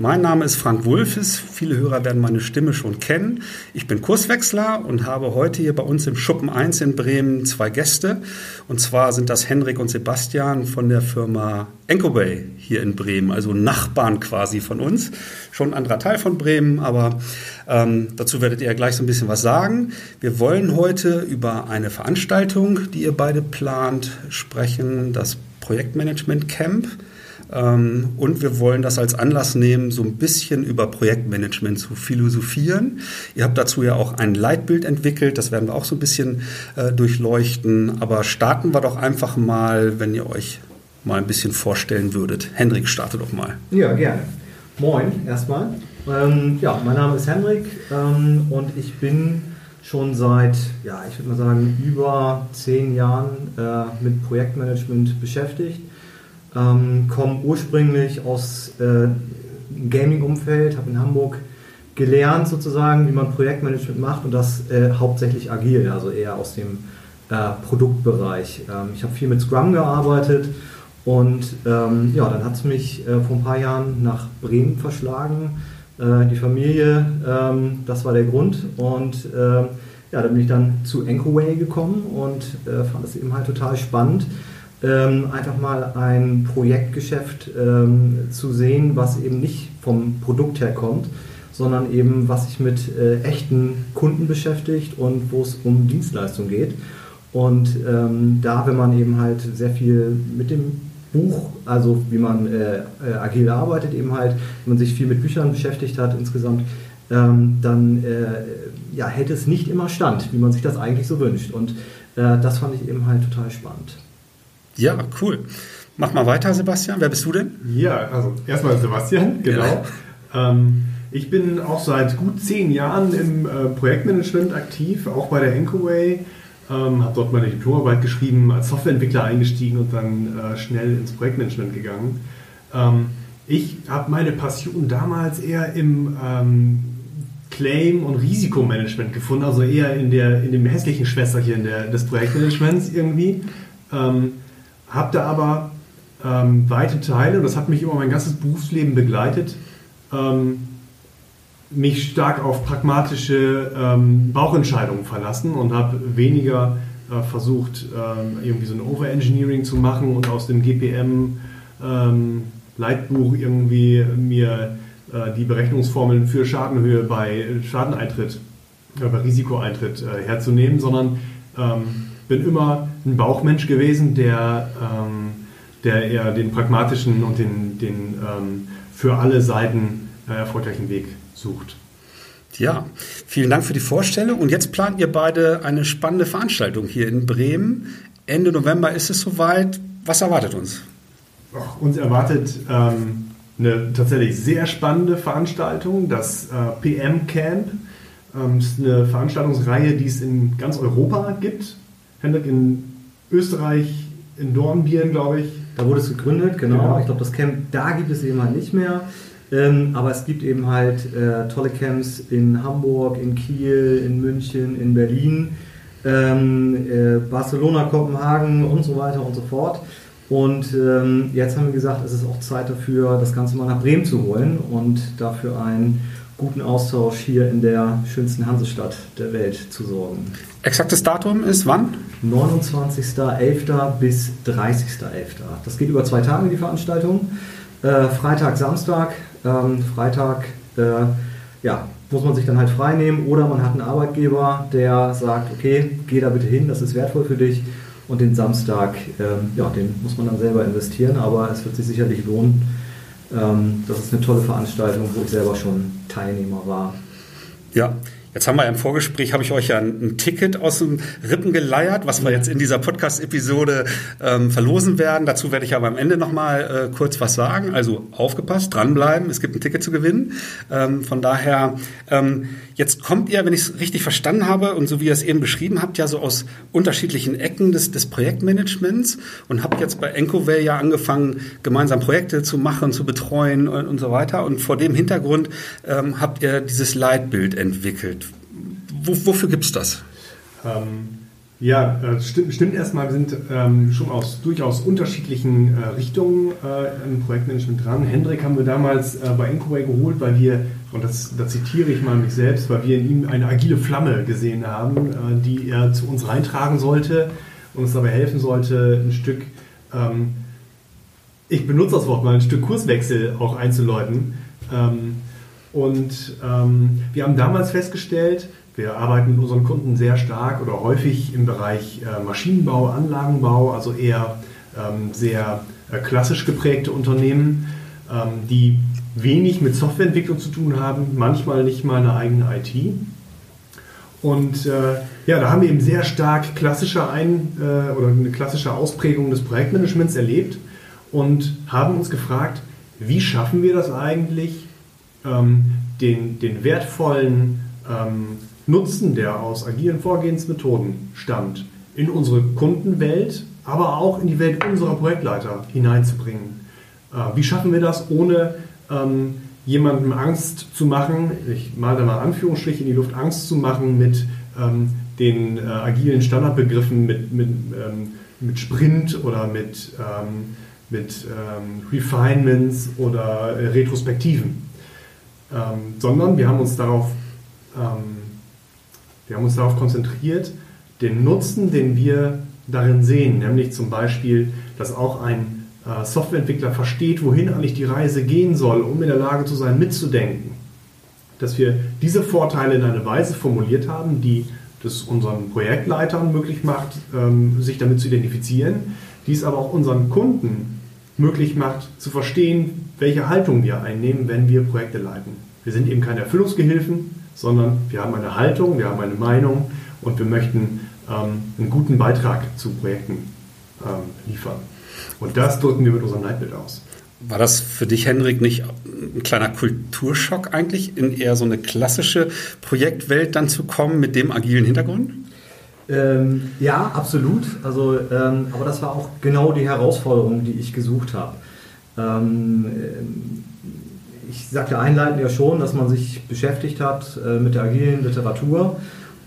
Mein Name ist Frank Wulfes. Viele Hörer werden meine Stimme schon kennen. Ich bin Kurswechsler und habe heute hier bei uns im Schuppen 1 in Bremen zwei Gäste. Und zwar sind das Henrik und Sebastian von der Firma Encobay hier in Bremen, also Nachbarn quasi von uns. Schon ein anderer Teil von Bremen, aber ähm, dazu werdet ihr ja gleich so ein bisschen was sagen. Wir wollen heute über eine Veranstaltung, die ihr beide plant, sprechen. Das Projektmanagement Camp. Ähm, und wir wollen das als Anlass nehmen, so ein bisschen über Projektmanagement zu philosophieren. Ihr habt dazu ja auch ein Leitbild entwickelt, das werden wir auch so ein bisschen äh, durchleuchten. Aber starten wir doch einfach mal, wenn ihr euch mal ein bisschen vorstellen würdet. Henrik, starte doch mal. Ja, gerne. Moin erstmal. Ähm, ja, mein Name ist Henrik ähm, und ich bin schon seit, ja, ich würde mal sagen, über zehn Jahren äh, mit Projektmanagement beschäftigt. Ähm, komme ursprünglich aus äh, Gaming-Umfeld, habe in Hamburg gelernt sozusagen, wie man Projektmanagement macht und das äh, hauptsächlich agil, also eher aus dem äh, Produktbereich. Ähm, ich habe viel mit Scrum gearbeitet und ähm, ja, dann hat es mich äh, vor ein paar Jahren nach Bremen verschlagen äh, die Familie, ähm, das war der Grund. Und äh, ja, da bin ich dann zu Anchorway gekommen und äh, fand es eben halt total spannend, ähm, einfach mal ein Projektgeschäft ähm, zu sehen, was eben nicht vom Produkt her kommt, sondern eben was sich mit äh, echten Kunden beschäftigt und wo es um Dienstleistung geht. Und ähm, da, wenn man eben halt sehr viel mit dem Buch, also wie man äh, äh, agil arbeitet, eben halt, wenn man sich viel mit Büchern beschäftigt hat insgesamt, ähm, dann äh, ja, hält es nicht immer stand, wie man sich das eigentlich so wünscht. Und äh, das fand ich eben halt total spannend. Ja, cool. Mach mal weiter, Sebastian. Wer bist du denn? Ja, also erstmal Sebastian, genau. Ja. Ähm, ich bin auch seit gut zehn Jahren im äh, Projektmanagement aktiv, auch bei der Encoway. Ähm, habe dort meine Diplomarbeit geschrieben, als Softwareentwickler eingestiegen und dann äh, schnell ins Projektmanagement gegangen. Ähm, ich habe meine Passion damals eher im ähm, Claim- und Risikomanagement gefunden, also eher in, der, in dem hässlichen Schwesterchen der, des Projektmanagements irgendwie. Ähm, habe da aber ähm, weite Teile, und das hat mich immer mein ganzes Berufsleben begleitet, ähm, mich stark auf pragmatische ähm, Bauchentscheidungen verlassen und habe weniger äh, versucht, ähm, irgendwie so ein Overengineering zu machen und aus dem GPM ähm, Leitbuch irgendwie mir äh, die Berechnungsformeln für Schadenhöhe bei Schadeneintritt, äh, bei Risikoeintritt äh, herzunehmen, sondern ähm, bin immer ein Bauchmensch gewesen, der, ähm, der eher den pragmatischen und den, den ähm, für alle Seiten äh, erfolgreichen Weg sucht. Ja, vielen Dank für die Vorstellung. Und jetzt plant ihr beide eine spannende Veranstaltung hier in Bremen. Ende November ist es soweit. Was erwartet uns? Och, uns erwartet ähm, eine tatsächlich sehr spannende Veranstaltung, das äh, PM Camp. Ähm, ist eine Veranstaltungsreihe, die es in ganz Europa gibt. Hendrik, in Österreich, in Dornbirn, glaube ich. Da wurde es gegründet, genau. genau. Ich glaube, das Camp, da gibt es eben halt nicht mehr. Ähm, aber es gibt eben halt äh, tolle Camps in Hamburg, in Kiel, in München, in Berlin, ähm, äh, Barcelona, Kopenhagen und so weiter und so fort. Und ähm, jetzt haben wir gesagt, es ist auch Zeit dafür, das Ganze mal nach Bremen zu holen und dafür einen guten Austausch hier in der schönsten Hansestadt der Welt zu sorgen. Exaktes Datum ist wann? 29.11. bis 30.11. Das geht über zwei Tage, die Veranstaltung. Äh, Freitag, Samstag ähm, Freitag äh, ja, muss man sich dann halt frei nehmen oder man hat einen Arbeitgeber, der sagt, okay, geh da bitte hin, das ist wertvoll für dich. Und den Samstag, ähm, ja, den muss man dann selber investieren, aber es wird sich sicherlich lohnen. Ähm, das ist eine tolle Veranstaltung, wo ich selber schon Teilnehmer war. Ja, Jetzt haben wir im Vorgespräch, habe ich euch ja ein, Ticket aus dem Rippen geleiert, was wir jetzt in dieser Podcast-Episode ähm, verlosen werden. Dazu werde ich aber am Ende nochmal äh, kurz was sagen. Also aufgepasst, dranbleiben, es gibt ein Ticket zu gewinnen. Ähm, von daher, ähm, jetzt kommt ihr, wenn ich es richtig verstanden habe und so wie ihr es eben beschrieben habt, ja so aus unterschiedlichen Ecken des, des Projektmanagements und habt jetzt bei Encoway ja angefangen, gemeinsam Projekte zu machen, zu betreuen und, und so weiter. Und vor dem Hintergrund ähm, habt ihr dieses Leitbild entwickelt wofür gibt es das? Ähm, ja, äh, stimmt, stimmt erstmal, wir sind ähm, schon aus durchaus unterschiedlichen äh, Richtungen äh, im Projektmanagement dran. Hendrik haben wir damals äh, bei Incubay geholt, weil wir, und das, da zitiere ich mal mich selbst, weil wir in ihm eine agile Flamme gesehen haben, äh, die er zu uns reintragen sollte und uns dabei helfen sollte, ein Stück, ähm, ich benutze das Wort mal, ein Stück Kurswechsel auch einzuläuten. Ähm, und ähm, wir haben damals festgestellt, wir arbeiten mit unseren Kunden sehr stark oder häufig im Bereich äh, Maschinenbau, Anlagenbau, also eher ähm, sehr äh, klassisch geprägte Unternehmen, ähm, die wenig mit Softwareentwicklung zu tun haben, manchmal nicht mal eine eigene IT. Und äh, ja, da haben wir eben sehr stark klassische Ein- äh, oder eine klassische Ausprägung des Projektmanagements erlebt und haben uns gefragt, wie schaffen wir das eigentlich, ähm, den, den wertvollen ähm, Nutzen, der aus agilen Vorgehensmethoden stammt, in unsere Kundenwelt, aber auch in die Welt unserer Projektleiter hineinzubringen. Äh, wie schaffen wir das, ohne ähm, jemandem Angst zu machen, ich male da mal Anführungsstriche in die Luft, Angst zu machen mit ähm, den äh, agilen Standardbegriffen, mit, mit, ähm, mit Sprint oder mit, ähm, mit ähm, Refinements oder äh, Retrospektiven, ähm, sondern wir haben uns darauf ähm, wir haben uns darauf konzentriert, den Nutzen, den wir darin sehen, nämlich zum Beispiel, dass auch ein äh, Softwareentwickler versteht, wohin eigentlich die Reise gehen soll, um in der Lage zu sein, mitzudenken. Dass wir diese Vorteile in einer Weise formuliert haben, die das unseren Projektleitern möglich macht, ähm, sich damit zu identifizieren, die es aber auch unseren Kunden möglich macht, zu verstehen, welche Haltung wir einnehmen, wenn wir Projekte leiten. Wir sind eben keine Erfüllungsgehilfen, sondern wir haben eine Haltung, wir haben eine Meinung und wir möchten ähm, einen guten Beitrag zu Projekten ähm, liefern. Und das drücken wir mit unserem Leitbild aus. War das für dich, Henrik, nicht ein kleiner Kulturschock eigentlich, in eher so eine klassische Projektwelt dann zu kommen mit dem agilen Hintergrund? Ähm, ja, absolut. Also, ähm, aber das war auch genau die Herausforderung, die ich gesucht habe. Ähm, ich sagte einleitend ja schon, dass man sich beschäftigt hat äh, mit der agilen Literatur.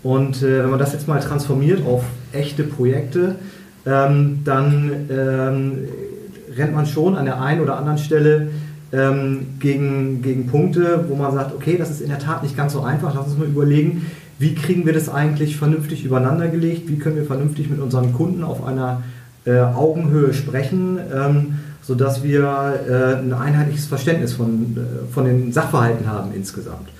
Und äh, wenn man das jetzt mal transformiert auf echte Projekte, ähm, dann ähm, rennt man schon an der einen oder anderen Stelle ähm, gegen, gegen Punkte, wo man sagt, okay, das ist in der Tat nicht ganz so einfach. Lass uns mal überlegen, wie kriegen wir das eigentlich vernünftig übereinander gelegt? Wie können wir vernünftig mit unseren Kunden auf einer äh, Augenhöhe sprechen? Sodass wir äh, ein einheitliches Verständnis von, äh, von den Sachverhalten haben insgesamt.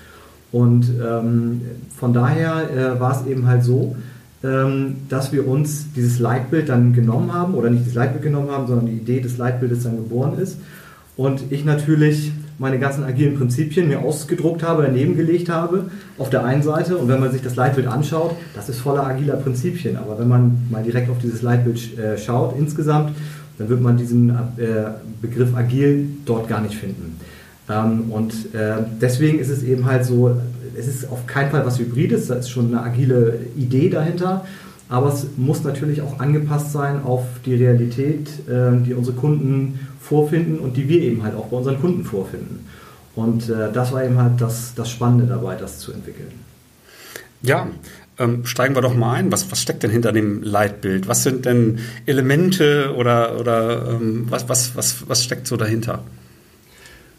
Und ähm, von daher äh, war es eben halt so, ähm, dass wir uns dieses Leitbild dann genommen haben, oder nicht das Leitbild genommen haben, sondern die Idee des Leitbildes dann geboren ist. Und ich natürlich meine ganzen agilen Prinzipien mir ausgedruckt habe, daneben gelegt habe, auf der einen Seite. Und wenn man sich das Leitbild anschaut, das ist voller agiler Prinzipien. Aber wenn man mal direkt auf dieses Leitbild äh, schaut, insgesamt, dann wird man diesen äh, Begriff agil dort gar nicht finden. Ähm, und äh, deswegen ist es eben halt so, es ist auf keinen Fall was Hybrides, da ist schon eine agile Idee dahinter, aber es muss natürlich auch angepasst sein auf die Realität, äh, die unsere Kunden vorfinden und die wir eben halt auch bei unseren Kunden vorfinden. Und das war eben halt das, das Spannende dabei, das zu entwickeln. Ja, ähm, steigen wir doch mal ein. Was, was steckt denn hinter dem Leitbild? Was sind denn Elemente oder, oder ähm, was, was, was, was steckt so dahinter?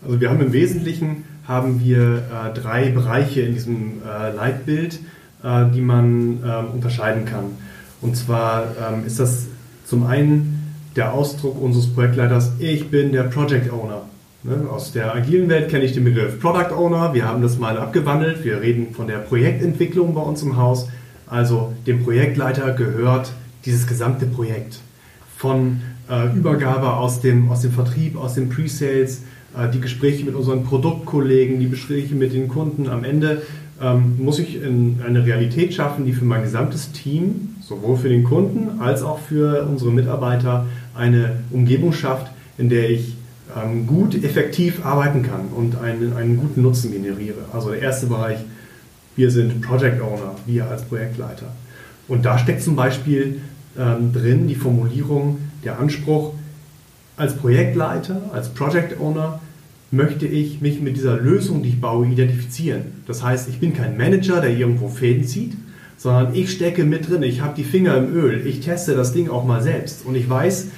Also wir haben im Wesentlichen haben wir äh, drei Bereiche in diesem äh, Leitbild, äh, die man ähm, unterscheiden kann. Und zwar ähm, ist das zum einen der Ausdruck unseres Projektleiters, ich bin der Project Owner. Ne, aus der agilen Welt kenne ich den Begriff Product Owner. Wir haben das mal abgewandelt. Wir reden von der Projektentwicklung bei uns im Haus. Also dem Projektleiter gehört dieses gesamte Projekt. Von äh, Übergabe aus dem, aus dem Vertrieb, aus den Pre-Sales, äh, die Gespräche mit unseren Produktkollegen, die Gespräche mit den Kunden am Ende ähm, muss ich eine Realität schaffen, die für mein gesamtes Team, sowohl für den Kunden als auch für unsere Mitarbeiter, eine Umgebung schafft, in der ich ähm, gut, effektiv arbeiten kann und einen, einen guten Nutzen generiere. Also der erste Bereich, wir sind Project Owner, wir als Projektleiter. Und da steckt zum Beispiel ähm, drin die Formulierung, der Anspruch, als Projektleiter, als Project Owner möchte ich mich mit dieser Lösung, die ich baue, identifizieren. Das heißt, ich bin kein Manager, der irgendwo Fäden zieht, sondern ich stecke mit drin, ich habe die Finger im Öl, ich teste das Ding auch mal selbst und ich weiß,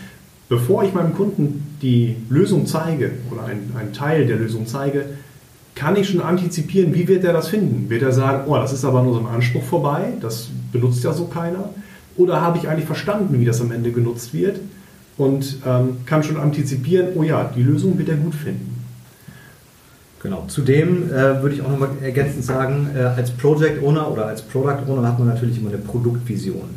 bevor ich meinem Kunden die Lösung zeige oder einen, Teil der Lösung zeige, kann ich schon antizipieren, wie wird er das finden? Wird er sagen, oh, das ist aber an unserem Anspruch vorbei, das benutzt ja so keiner? Oder habe ich eigentlich verstanden, wie das am Ende genutzt wird und ähm, kann schon antizipieren, oh ja, die Lösung wird er gut finden? Genau. Zudem äh, würde ich auch nochmal ergänzend sagen, äh, als Project Owner oder als Product Owner hat man natürlich immer eine Produktvision.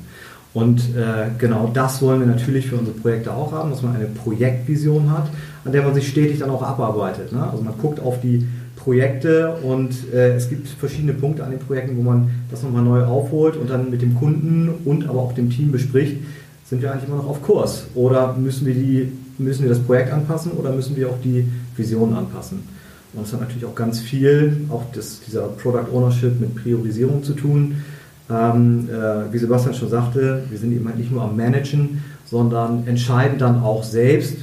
Und äh, genau das wollen wir natürlich für unsere Projekte auch haben, dass man eine Projektvision hat, an der man sich stetig dann auch abarbeitet. Ne? Also man guckt auf die Projekte und äh, es gibt verschiedene Punkte an den Projekten, wo man das nochmal neu aufholt und dann mit dem Kunden und aber auch dem Team bespricht, sind wir eigentlich immer noch auf Kurs oder müssen wir, die, müssen wir das Projekt anpassen oder müssen wir auch die Vision anpassen. Und das hat natürlich auch ganz viel, auch das, dieser Product Ownership mit Priorisierung zu tun. Ähm, äh, wie Sebastian schon sagte, wir sind eben halt nicht nur am Managen, sondern entscheiden dann auch selbst,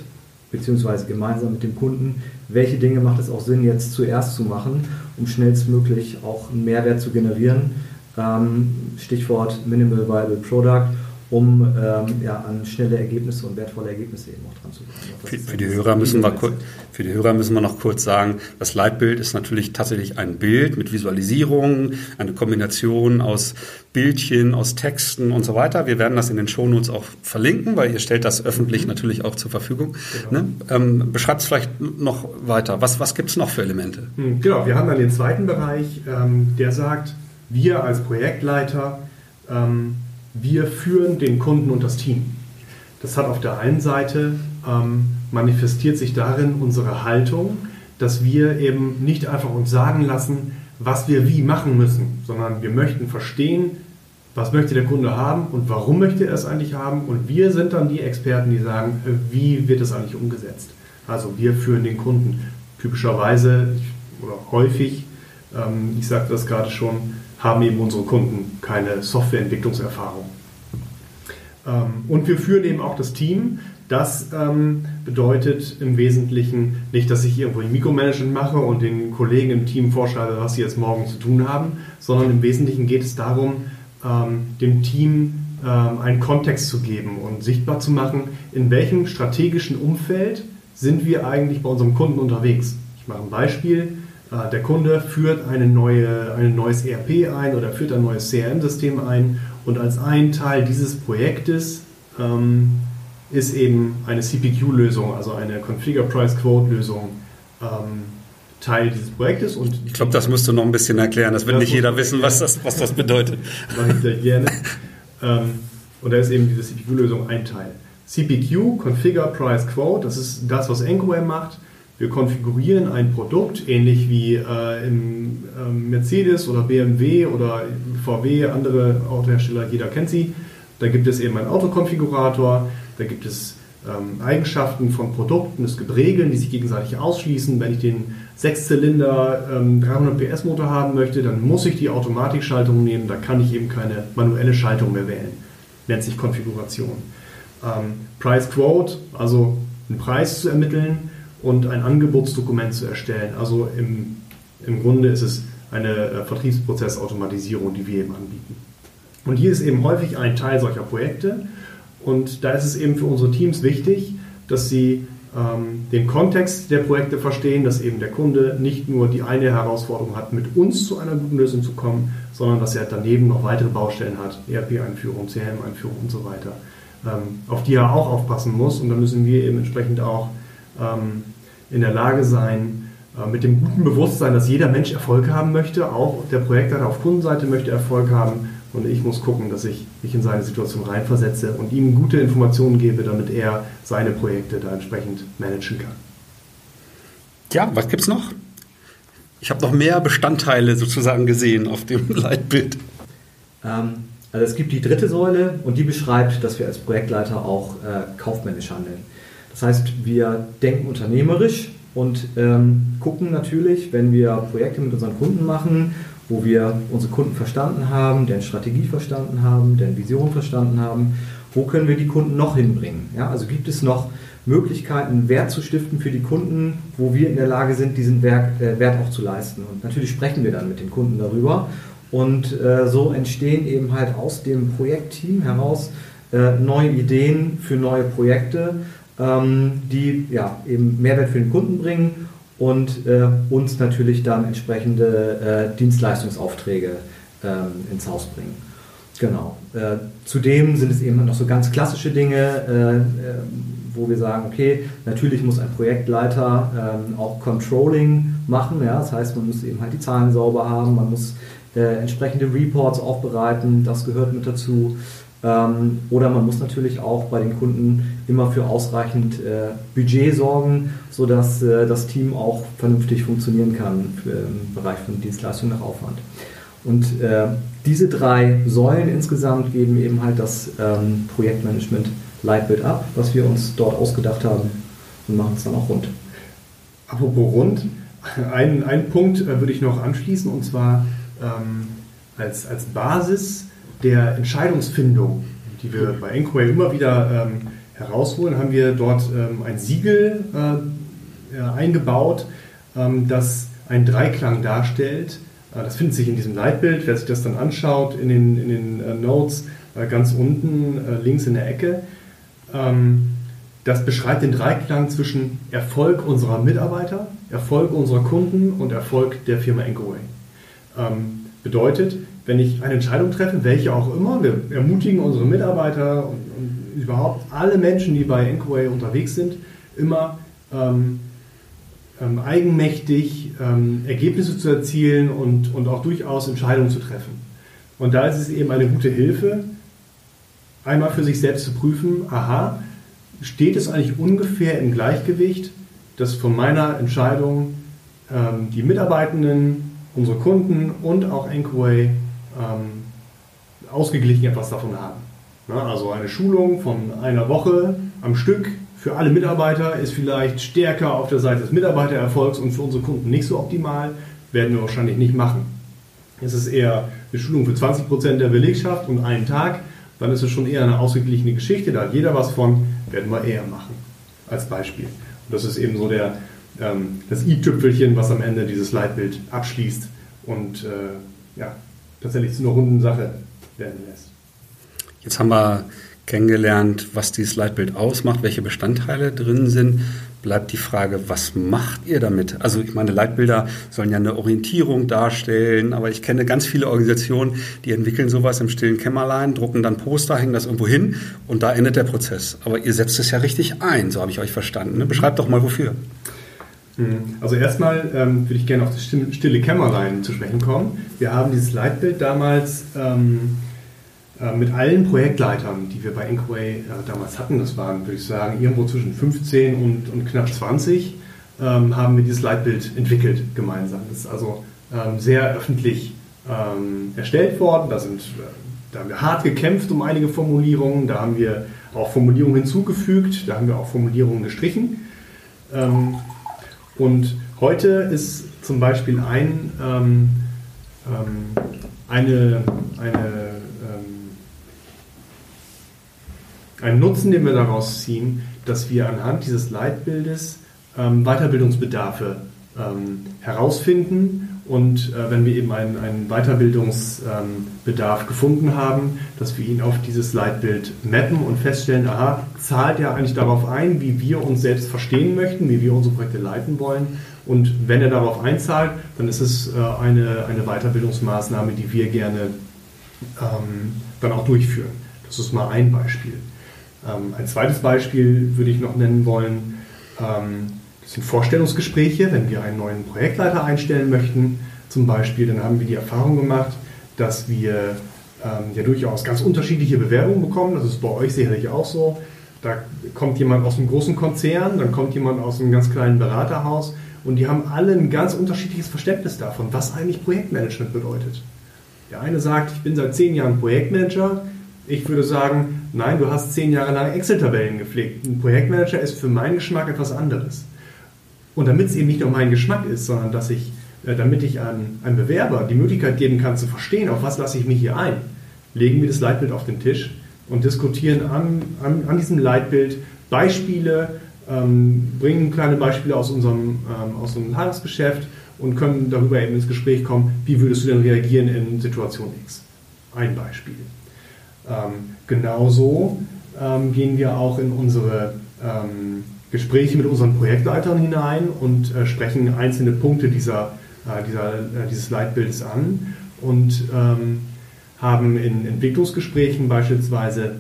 beziehungsweise gemeinsam mit dem Kunden, welche Dinge macht es auch Sinn, jetzt zuerst zu machen, um schnellstmöglich auch einen Mehrwert zu generieren. Ähm, Stichwort Minimal Viable Product um ähm, ja, an schnelle Ergebnisse und wertvolle Ergebnisse eben auch dran zu kommen. Für, für, die Hörer müssen wir kurz, für die Hörer müssen wir noch kurz sagen, das Leitbild ist natürlich tatsächlich ein Bild mit Visualisierung, eine Kombination aus Bildchen, aus Texten und so weiter. Wir werden das in den Shownotes auch verlinken, weil ihr stellt das öffentlich natürlich auch zur Verfügung. Genau. Ne? Ähm, Beschreibt es vielleicht noch weiter. Was, was gibt es noch für Elemente? Hm, genau, wir haben dann den zweiten Bereich, ähm, der sagt, wir als Projektleiter ähm, wir führen den Kunden und das Team. Das hat auf der einen Seite ähm, manifestiert sich darin unsere Haltung, dass wir eben nicht einfach uns sagen lassen, was wir wie machen müssen, sondern wir möchten verstehen, was möchte der Kunde haben und warum möchte er es eigentlich haben. Und wir sind dann die Experten, die sagen, äh, wie wird es eigentlich umgesetzt. Also wir führen den Kunden. Typischerweise oder häufig, ähm, ich sagte das gerade schon, haben eben unsere Kunden keine Softwareentwicklungserfahrung. Ähm, und wir führen eben auch das Team. Das ähm, bedeutet im Wesentlichen nicht, dass ich irgendwo ein Mikromanagement mache und den Kollegen im Team vorschreibe, was sie jetzt morgen zu tun haben, sondern im Wesentlichen geht es darum, ähm, dem Team einen Kontext zu geben und sichtbar zu machen, in welchem strategischen Umfeld sind wir eigentlich bei unserem Kunden unterwegs. Ich mache ein Beispiel. Äh, der Kunde führt eine neue, ein neues ERP ein oder führt ein neues CRM-System ein und als ein Teil dieses Projektes ähm, ist eben eine CPQ-Lösung, also eine Configure Price Quote-Lösung, ähm, Teil dieses Projektes. Und ich glaube, das musst du noch ein bisschen erklären. Das wird nicht jeder wissen, was das, was das bedeutet. Mache ich sehr gerne. ähm, und da ist eben diese CPQ-Lösung ein Teil. CPQ, Configure Price Quote, das ist das, was Anchorware macht. Wir konfigurieren ein Produkt, ähnlich wie äh, im äh, Mercedes oder BMW oder VW, andere Autohersteller, jeder kennt sie. Da gibt es eben einen Autokonfigurator, da gibt es ähm, Eigenschaften von Produkten, es gibt Regeln, die sich gegenseitig ausschließen. Wenn ich den Sechszylinder ähm, 300 PS Motor haben möchte, dann muss ich die Automatikschaltung nehmen, da kann ich eben keine manuelle Schaltung mehr wählen. Nennt sich Konfiguration. Ähm, Price Quote, also einen Preis zu ermitteln und ein Angebotsdokument zu erstellen. Also im, im Grunde ist es eine äh, Vertriebsprozessautomatisierung, die wir eben anbieten. Und hier ist eben häufig ein Teil solcher Projekte und da ist es eben für unsere Teams wichtig, dass sie ähm, den Kontext der Projekte verstehen, dass eben der Kunde nicht nur die eine Herausforderung hat, mit uns zu einer guten Lösung zu kommen, sondern dass er daneben noch weitere Baustellen hat, ERP-Einführung, CRM-Einführung und so weiter, ähm, auf die er auch aufpassen muss. Und da müssen wir eben entsprechend auch ähm, in der Lage sein, äh, mit dem guten Bewusstsein, dass jeder Mensch Erfolg haben möchte, auch der Projektleiter auf Kundenseite möchte Erfolg haben und ich muss gucken, dass ich mich in seine Situation reinversetze und ihm gute Informationen gebe, damit er seine Projekte da entsprechend managen kann. Ja, was gibt es noch? Ich habe noch mehr Bestandteile sozusagen gesehen auf dem Leitbild. Ähm, also es gibt die dritte Säule und die beschreibt, dass wir als Projektleiter auch äh, kaufmännisch handeln. Das heißt, wir denken unternehmerisch und ähm, gucken natürlich, wenn wir Projekte mit unseren Kunden machen, wo wir unsere Kunden verstanden haben, deren Strategie verstanden haben, deren Vision verstanden haben, wo können wir die Kunden noch hinbringen? Ja, also gibt es noch Möglichkeiten, Wert zu stiften für die Kunden, wo wir in der Lage sind, diesen Wert, äh, Wert auch zu leisten. Und natürlich sprechen wir dann mit den Kunden darüber. Und äh, so entstehen eben halt aus dem Projektteam heraus äh, neue Ideen für neue Projekte, die ja, eben Mehrwert für den Kunden bringen und äh, uns natürlich dann entsprechende äh, Dienstleistungsaufträge ähm, ins Haus bringen. Genau. Äh, zudem sind es eben noch so ganz klassische Dinge, äh, äh, wo wir sagen, okay, natürlich muss ein Projektleiter ähm, auch Controlling machen. Ja? Das heißt, man muss eben halt die Zahlen sauber haben, man muss äh, entsprechende Reports aufbereiten, das gehört mit dazu. Ähm, oder man muss natürlich auch bei den Kunden immer für ausreichend äh, Budget sorgen, sodass äh, das Team auch vernünftig funktionieren kann im Bereich von Dienstleistung nach Aufwand. Und äh, diese drei Säulen insgesamt geben eben halt das ähm, Projektmanagement Leitbild ab, was wir uns dort ausgedacht haben und machen es dann auch rund. Apropos rund, einen, einen Punkt äh, würde ich noch anschließen und zwar ähm, als, als Basis der Entscheidungsfindung, die wir bei Enquay immer wieder ähm, herausholen, haben wir dort ähm, ein Siegel äh, eingebaut, ähm, das einen Dreiklang darstellt äh, das findet sich in diesem Leitbild. Wer sich das dann anschaut, in den, in den äh, Notes äh, ganz unten links in der Ecke, ähm, das beschreibt den Dreiklang zwischen Erfolg unserer Mitarbeiter, Erfolg unserer Kunden und Erfolg der Firma Encoway. Ähm, bedeutet, wenn ich eine Entscheidung treffe, welche auch immer, wir ermutigen unsere Mitarbeiter und, überhaupt alle Menschen, die bei Encoway unterwegs sind, immer ähm, ähm, eigenmächtig ähm, Ergebnisse zu erzielen und, und auch durchaus Entscheidungen zu treffen. Und da ist es eben eine gute Hilfe, einmal für sich selbst zu prüfen, aha, steht es eigentlich ungefähr im Gleichgewicht, dass von meiner Entscheidung ähm, die Mitarbeitenden, unsere Kunden und auch Anchorway ähm, ausgeglichen etwas davon haben. Ja, also eine Schulung von einer Woche am Stück für alle Mitarbeiter ist vielleicht stärker auf der Seite des Mitarbeitererfolgs und für unsere Kunden nicht so optimal, werden wir wahrscheinlich nicht machen. Es ist eher eine Schulung für 20 Prozent der Belegschaft und einen Tag, dann ist es schon eher eine ausgeglichene Geschichte, da hat jeder was von, werden wir eher machen, als Beispiel. Und das ist eben so der, ähm, das i-Tüpfelchen, was am Ende dieses Leitbild abschließt und äh, ja, tatsächlich zu einer runden Sache werden lässt. Jetzt haben wir kennengelernt, was dieses Leitbild ausmacht, welche Bestandteile drin sind. Bleibt die Frage, was macht ihr damit? Also ich meine, Leitbilder sollen ja eine Orientierung darstellen, aber ich kenne ganz viele Organisationen, die entwickeln sowas im stillen Kämmerlein, drucken dann Poster, hängen das irgendwo hin und da endet der Prozess. Aber ihr setzt es ja richtig ein, so habe ich euch verstanden. Ne? Beschreibt doch mal wofür. Mhm. Also erstmal ähm, würde ich gerne auf das stille Kämmerlein zu sprechen kommen. Wir haben dieses Leitbild damals ähm, äh, mit allen Projektleitern, die wir bei Inkway äh, damals hatten, das waren, würde ich sagen, irgendwo zwischen 15 und, und knapp 20, ähm, haben wir dieses Leitbild entwickelt gemeinsam. Das ist also ähm, sehr öffentlich ähm, erstellt worden. Da, sind, äh, da haben wir hart gekämpft um einige Formulierungen, da haben wir auch Formulierungen hinzugefügt, da haben wir auch Formulierungen gestrichen. Und heute ist zum Beispiel ein, eine, eine ein Nutzen, den wir daraus ziehen, dass wir anhand dieses Leitbildes ähm, Weiterbildungsbedarfe ähm, herausfinden und äh, wenn wir eben einen, einen Weiterbildungsbedarf ähm, gefunden haben, dass wir ihn auf dieses Leitbild mappen und feststellen, aha, zahlt er eigentlich darauf ein, wie wir uns selbst verstehen möchten, wie wir unsere Projekte leiten wollen. Und wenn er darauf einzahlt, dann ist es äh, eine, eine Weiterbildungsmaßnahme, die wir gerne ähm, dann auch durchführen. Das ist mal ein Beispiel. Ähm, ein zweites Beispiel würde ich noch nennen wollen. Ähm, das sind Vorstellungsgespräche, wenn wir einen neuen Projektleiter einstellen möchten. Zum Beispiel, dann haben wir die Erfahrung gemacht, dass wir ähm, ja durchaus ganz unterschiedliche Bewerbungen bekommen. Das ist bei euch sicherlich auch so. Da kommt jemand aus einem großen Konzern, dann kommt jemand aus einem ganz kleinen Beraterhaus und die haben alle ein ganz unterschiedliches Verständnis davon, was eigentlich Projektmanagement bedeutet. Der eine sagt, ich bin seit zehn Jahren Projektmanager. Ich würde sagen, nein, du hast zehn Jahre lang Excel-Tabellen gepflegt. Ein Projektmanager ist für meinen Geschmack etwas anderes. Und damit es eben nicht nur mein Geschmack ist, sondern dass ich, äh, damit ich einem, Bewerber die Möglichkeit geben kann zu verstehen, auf was lasse ich mich hier ein, legen wir das Leitbild auf den Tisch und diskutieren an, an, an diesem Leitbild Beispiele, ähm, bringen kleine Beispiele aus unserem, ähm, aus unserem Tagesgeschäft und können darüber eben ins Gespräch kommen, wie würdest du denn reagieren in Situation X. Ein Beispiel. Ähm, genauso ähm, gehen wir auch in unsere ähm, Gespräche mit unseren Projektleitern hinein und äh, sprechen einzelne Punkte dieser, äh, dieser, äh, dieses Leitbildes an und ähm, haben in Entwicklungsgesprächen beispielsweise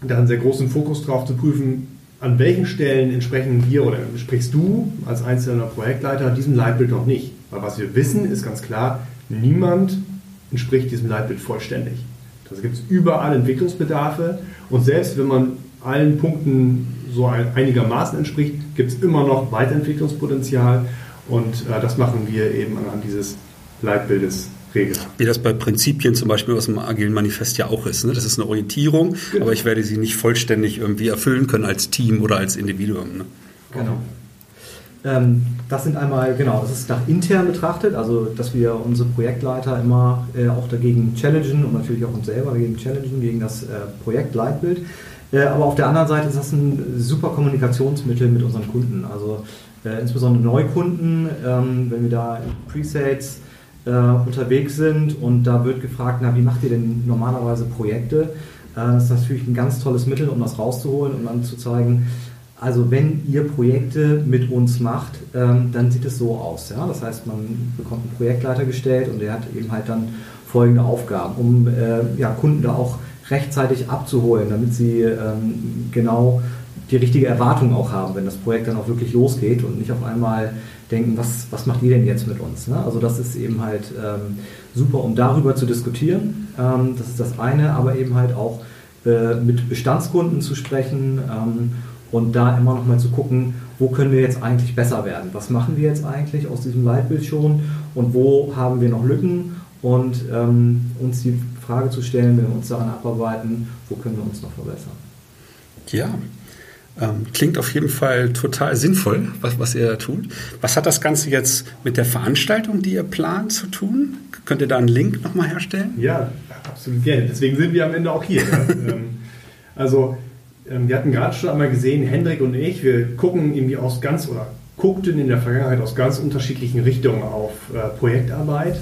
da einen sehr großen Fokus darauf zu prüfen, an welchen Stellen entsprechen wir oder sprichst du als einzelner Projektleiter diesem Leitbild noch nicht? Weil was wir wissen, ist ganz klar, niemand entspricht diesem Leitbild vollständig. Also gibt es überall Entwicklungsbedarfe und selbst wenn man allen Punkten so einigermaßen entspricht, gibt es immer noch Weiterentwicklungspotenzial und äh, das machen wir eben anhand dieses Leitbildes Regel. Wie das bei Prinzipien zum Beispiel aus dem Agilen Manifest ja auch ist. Ne? Das ist eine Orientierung, genau. aber ich werde sie nicht vollständig irgendwie erfüllen können als Team oder als Individuum. Ne? Genau. Ähm, das sind einmal, genau, das ist nach intern betrachtet, also dass wir unsere Projektleiter immer äh, auch dagegen challengen und natürlich auch uns selber dagegen challengen, gegen das äh, Projektleitbild. Äh, aber auf der anderen Seite ist das ein super Kommunikationsmittel mit unseren Kunden. Also äh, insbesondere Neukunden, ähm, wenn wir da in Presales äh, unterwegs sind und da wird gefragt, na, wie macht ihr denn normalerweise Projekte? Äh, das ist natürlich ein ganz tolles Mittel, um das rauszuholen und dann zu zeigen, also wenn ihr Projekte mit uns macht, ähm, dann sieht es so aus. Ja? Das heißt, man bekommt einen Projektleiter gestellt und der hat eben halt dann folgende Aufgaben, um äh, ja, Kunden da auch rechtzeitig abzuholen, damit sie ähm, genau die richtige Erwartung auch haben, wenn das Projekt dann auch wirklich losgeht und nicht auf einmal denken, was, was macht ihr denn jetzt mit uns? Ne? Also das ist eben halt ähm, super, um darüber zu diskutieren. Ähm, das ist das eine, aber eben halt auch äh, mit Bestandskunden zu sprechen ähm, und da immer noch mal zu gucken, wo können wir jetzt eigentlich besser werden? Was machen wir jetzt eigentlich aus diesem Leitbild schon und wo haben wir noch Lücken? Und ähm, uns die Frage zu stellen, wenn wir uns daran abarbeiten, wo können wir uns noch verbessern? Ja, ähm, klingt auf jeden Fall total sinnvoll, was, was ihr da tut. Was hat das Ganze jetzt mit der Veranstaltung, die ihr plant, zu tun? Könnt ihr da einen Link nochmal herstellen? Ja, absolut gerne. Deswegen sind wir am Ende auch hier. Ähm, also, wir hatten gerade schon einmal gesehen, Hendrik und ich, wir gucken irgendwie aus ganz oder guckten in der Vergangenheit aus ganz unterschiedlichen Richtungen auf äh, Projektarbeit.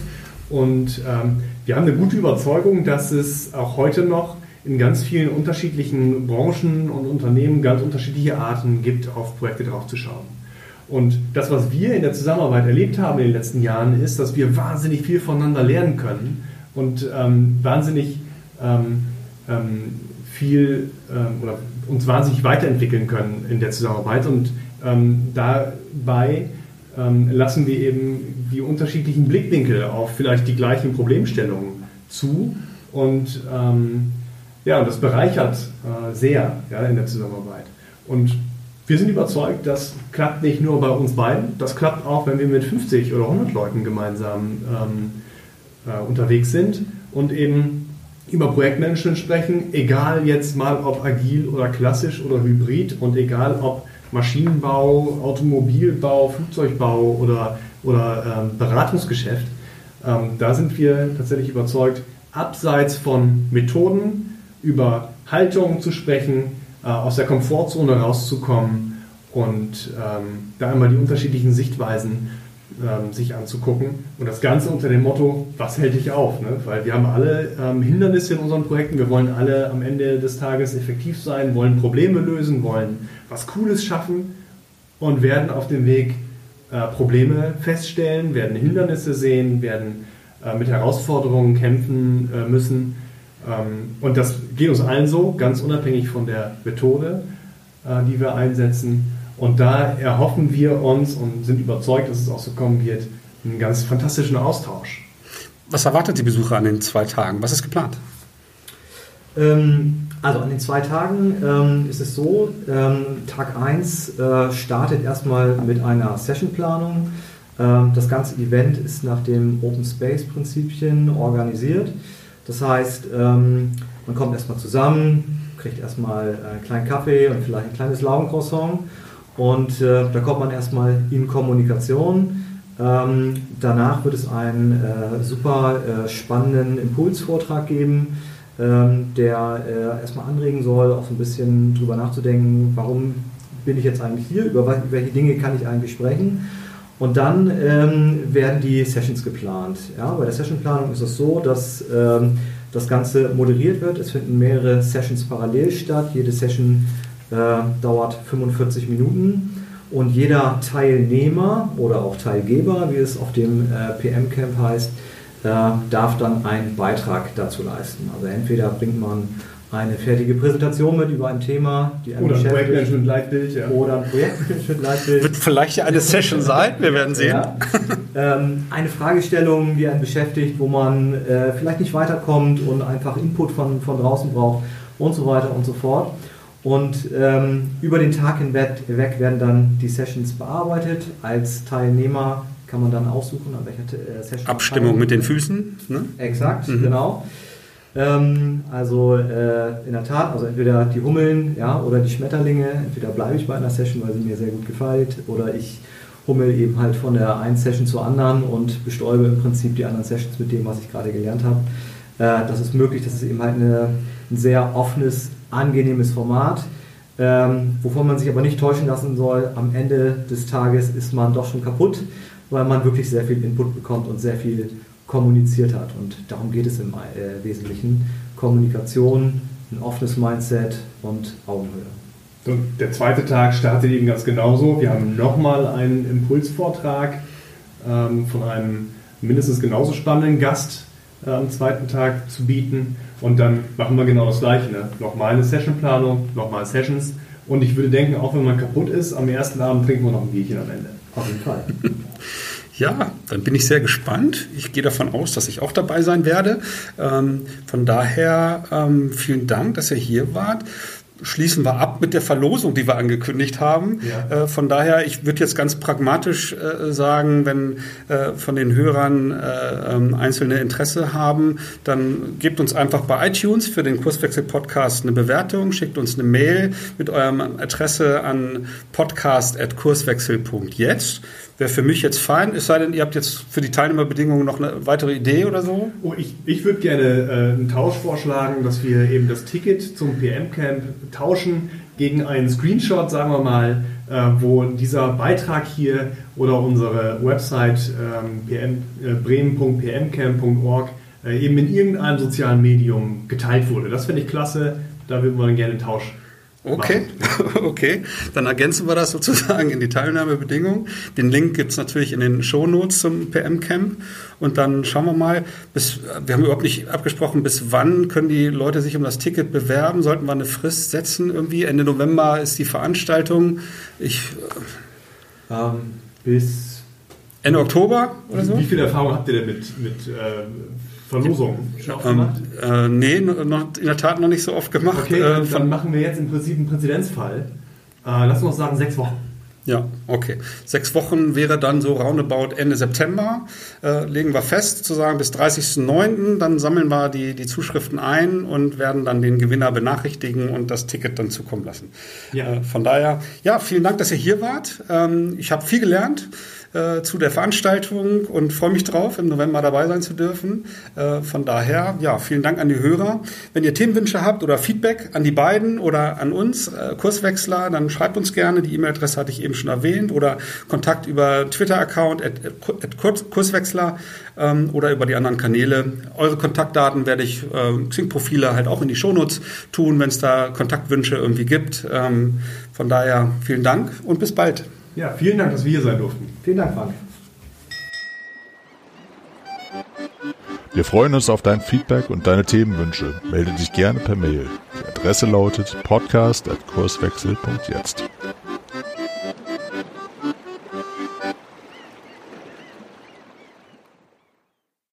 Und ähm, wir haben eine gute Überzeugung, dass es auch heute noch in ganz vielen unterschiedlichen Branchen und Unternehmen ganz unterschiedliche Arten gibt, auf Projekte draufzuschauen. Und das, was wir in der Zusammenarbeit erlebt haben in den letzten Jahren, ist, dass wir wahnsinnig viel voneinander lernen können und ähm, wahnsinnig ähm, ähm, viel ähm, oder uns wahnsinnig weiterentwickeln können in der Zusammenarbeit. Und ähm, dabei ähm, lassen wir eben die unterschiedlichen Blickwinkel auf vielleicht die gleichen Problemstellungen zu und ja, und das bereichert äh, sehr ja, in der Zusammenarbeit. Und wir sind überzeugt, das klappt nicht nur bei uns beiden, das klappt auch, wenn wir mit 50 oder 100 Leuten gemeinsam ähm, äh, unterwegs sind und eben über Projektmanagement sprechen, egal jetzt mal ob agil oder klassisch oder hybrid und egal ob Maschinenbau, Automobilbau, Flugzeugbau oder, oder ähm, Beratungsgeschäft. Ähm, da sind wir tatsächlich überzeugt, abseits von Methoden, über Haltung zu sprechen, äh, aus der Komfortzone rauszukommen und ähm, da einmal die unterschiedlichen Sichtweisen ähm, sich anzugucken. Und das Ganze unter dem Motto, was hält dich auf? Ne? Weil wir haben alle ähm, Hindernisse in unseren Projekten, wir wollen alle am Ende des Tages effektiv sein, wollen Probleme lösen, wollen was Cooles schaffen und werden auf dem Weg äh, Probleme feststellen, werden Hindernisse sehen, werden äh, mit Herausforderungen kämpfen äh, müssen ähm, und das geht uns allen so, ganz unabhängig von der Methode, äh, die wir einsetzen. Und da erhoffen wir uns und sind überzeugt, dass es auch so kommen wird, einen ganz fantastischen Austausch. Was erwartet die Besucher an den zwei Tagen? Was ist geplant? Ähm, also an den zwei Tagen ähm, ist es so, ähm, Tag 1 äh, startet erstmal mit einer Sessionplanung. Ähm, das ganze Event ist nach dem Open Space Prinzipien organisiert. Das heißt, ähm, man kommt erstmal zusammen, kriegt erstmal einen kleinen Kaffee und vielleicht ein kleines Laugencroissant und äh, da kommt man erstmal in Kommunikation. Ähm, danach wird es einen äh, super äh, spannenden Impulsvortrag geben, ähm, der äh, erstmal anregen soll, auch so ein bisschen drüber nachzudenken, warum bin ich jetzt eigentlich hier, über welche Dinge kann ich eigentlich sprechen. Und dann ähm, werden die Sessions geplant. Ja, bei der Sessionplanung ist es so, dass ähm, das Ganze moderiert wird. Es finden mehrere Sessions parallel statt. Jede Session dauert 45 Minuten. Und jeder Teilnehmer oder auch Teilgeber, wie es auf dem äh, PM-Camp heißt, äh, darf dann einen Beitrag dazu leisten. Also entweder bringt man eine fertige Präsentation mit über ein Thema, die Oder ein Projektmanagement-Leitbild. Ja. Oder ein Projektmanagement-Leitbild. Wird vielleicht ja eine Session sein, wir werden sehen. Ja. Ähm, eine Fragestellung, die einen beschäftigt, wo man äh, vielleicht nicht weiterkommt und einfach Input von, von draußen braucht und so weiter und so fort. Und ähm, über den Tag hinweg werden dann die Sessions bearbeitet. Als Teilnehmer kann man dann aussuchen, an welcher äh, Session. Abstimmung mit den Füßen. Ne? Exakt, mhm. genau. Ähm, also äh, in der Tat, also entweder die Hummeln ja, oder die Schmetterlinge. Entweder bleibe ich bei einer Session, weil sie mir sehr gut gefällt, oder ich hummel eben halt von der einen Session zur anderen und bestäube im Prinzip die anderen Sessions mit dem, was ich gerade gelernt habe. Äh, das ist möglich, das ist eben halt eine, ein sehr offenes angenehmes Format, ähm, wovon man sich aber nicht täuschen lassen soll. Am Ende des Tages ist man doch schon kaputt, weil man wirklich sehr viel Input bekommt und sehr viel kommuniziert hat. Und darum geht es im äh, Wesentlichen. Kommunikation, ein offenes Mindset und Augenhöhe. Und der zweite Tag startet eben ganz genauso. Wir haben nochmal einen Impulsvortrag ähm, von einem mindestens genauso spannenden Gast äh, am zweiten Tag zu bieten. Und dann machen wir genau das Gleiche. Ne? Nochmal eine Sessionplanung, nochmal Sessions. Und ich würde denken, auch wenn man kaputt ist, am ersten Abend trinken wir noch ein Bierchen am Ende. Auf jeden Fall. Ja, dann bin ich sehr gespannt. Ich gehe davon aus, dass ich auch dabei sein werde. Ähm, von daher ähm, vielen Dank, dass ihr hier wart schließen wir ab mit der Verlosung, die wir angekündigt haben. Ja. Äh, von daher, ich würde jetzt ganz pragmatisch äh, sagen, wenn äh, von den Hörern äh, ähm, einzelne Interesse haben, dann gebt uns einfach bei iTunes für den Kurswechsel-Podcast eine Bewertung, schickt uns eine Mail mit eurem Adresse an podcast.kurswechsel.jetzt. Wäre für mich jetzt fein, es sei denn, ihr habt jetzt für die Teilnehmerbedingungen noch eine weitere Idee oder so? Oh, ich ich würde gerne äh, einen Tausch vorschlagen, dass wir eben das Ticket zum PM-Camp tauschen gegen einen Screenshot, sagen wir mal, äh, wo dieser Beitrag hier oder unsere Website ähm, äh, bremen.pmcamp.org äh, eben in irgendeinem sozialen Medium geteilt wurde. Das finde ich klasse. Da würden wir gerne einen Tausch Okay, okay. Dann ergänzen wir das sozusagen in die Teilnahmebedingungen. Den Link gibt es natürlich in den Shownotes zum PM-Camp. Und dann schauen wir mal, bis, wir haben überhaupt nicht abgesprochen, bis wann können die Leute sich um das Ticket bewerben? Sollten wir eine Frist setzen irgendwie? Ende November ist die Veranstaltung. Ich, ähm, bis Ende Oktober oder so? Wie viel Erfahrung habt ihr denn mit, mit äh, Verlosung ähm, äh, nee, noch, in der Tat noch nicht so oft gemacht. Okay, äh, dann machen wir jetzt im Prinzip einen Präzedenzfall. Äh, lass uns sagen, sechs Wochen. Ja, okay. Sechs Wochen wäre dann so roundabout Ende September. Äh, legen wir fest, sozusagen bis 30.09. Dann sammeln wir die, die Zuschriften ein und werden dann den Gewinner benachrichtigen und das Ticket dann zukommen lassen. Ja. Äh, von daher, ja, vielen Dank, dass ihr hier wart. Ähm, ich habe viel gelernt äh, zu der Veranstaltung und freue mich drauf, im November dabei sein zu dürfen. Äh, von daher, ja, vielen Dank an die Hörer. Wenn ihr Themenwünsche habt oder Feedback an die beiden oder an uns, äh, Kurswechsler, dann schreibt uns gerne. Die E-Mail-Adresse hatte ich eben schon erwähnt oder Kontakt über Twitter-Account at, at Kurswechsler ähm, oder über die anderen Kanäle. Eure Kontaktdaten werde ich, äh, Xing-Profile halt auch in die Shownotes tun, wenn es da Kontaktwünsche irgendwie gibt. Ähm, von daher vielen Dank und bis bald. Ja, vielen Dank, dass wir hier sein durften. Vielen Dank, Frank. Wir freuen uns auf dein Feedback und deine Themenwünsche. Melde dich gerne per Mail. Die Adresse lautet podcast.kurswechsel.jetzt.